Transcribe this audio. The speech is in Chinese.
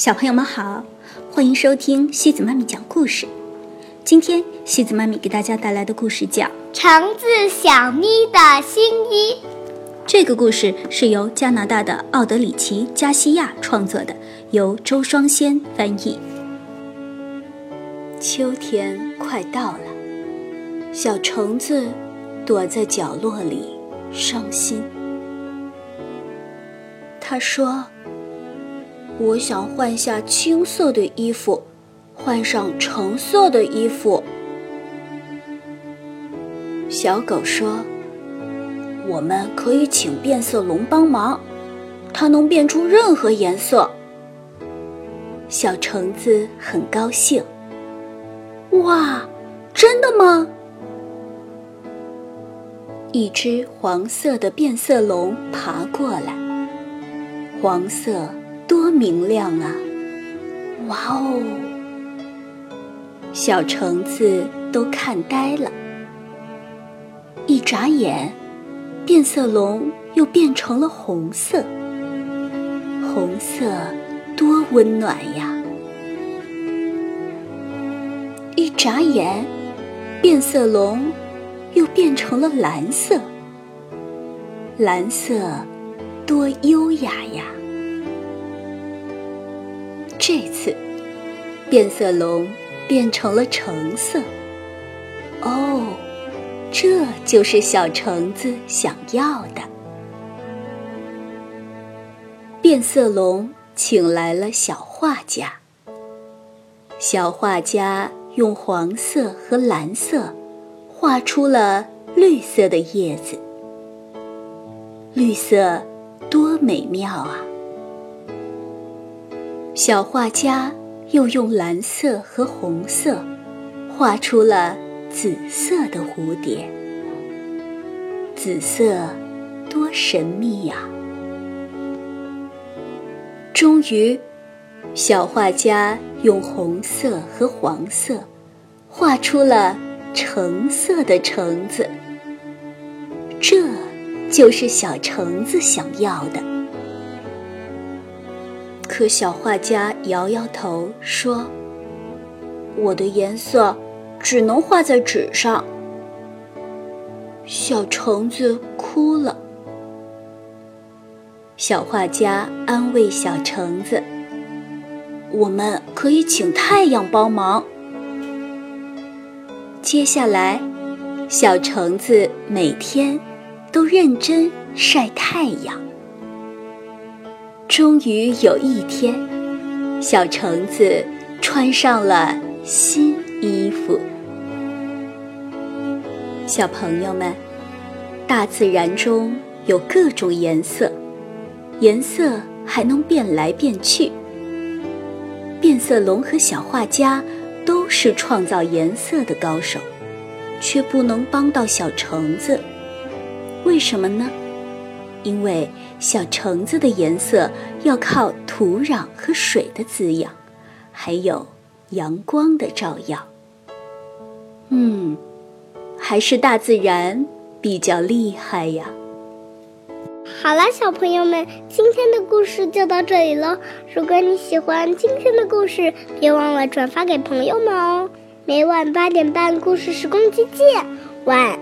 小朋友们好，欢迎收听西子妈咪讲故事。今天西子妈咪给大家带来的故事叫《橙子小咪的新衣》。这个故事是由加拿大的奥德里奇·加西亚创作的，由周双仙翻译。秋天快到了，小橙子躲在角落里伤心。他说。我想换下青色的衣服，换上橙色的衣服。小狗说：“我们可以请变色龙帮忙，它能变出任何颜色。”小橙子很高兴。哇，真的吗？一只黄色的变色龙爬过来，黄色。明亮啊！哇哦，小橙子都看呆了。一眨眼，变色龙又变成了红色。红色多温暖呀！一眨眼，变色龙又变成了蓝色。蓝色多优雅呀！这次，变色龙变成了橙色。哦，这就是小橙子想要的。变色龙请来了小画家。小画家用黄色和蓝色画出了绿色的叶子。绿色多美妙啊！小画家又用蓝色和红色画出了紫色的蝴蝶。紫色多神秘呀！终于，小画家用红色和黄色画出了橙色的橙子。这就是小橙子想要的。可小画家摇摇头说：“我的颜色只能画在纸上。”小橙子哭了。小画家安慰小橙子：“我们可以请太阳帮忙。”接下来，小橙子每天都认真晒太阳。终于有一天，小橙子穿上了新衣服。小朋友们，大自然中有各种颜色，颜色还能变来变去。变色龙和小画家都是创造颜色的高手，却不能帮到小橙子，为什么呢？因为小橙子的颜色要靠土壤和水的滋养，还有阳光的照耀。嗯，还是大自然比较厉害呀。好了，小朋友们，今天的故事就到这里喽。如果你喜欢今天的故事，别忘了转发给朋友们哦。每晚八点半，故事时光机见，晚。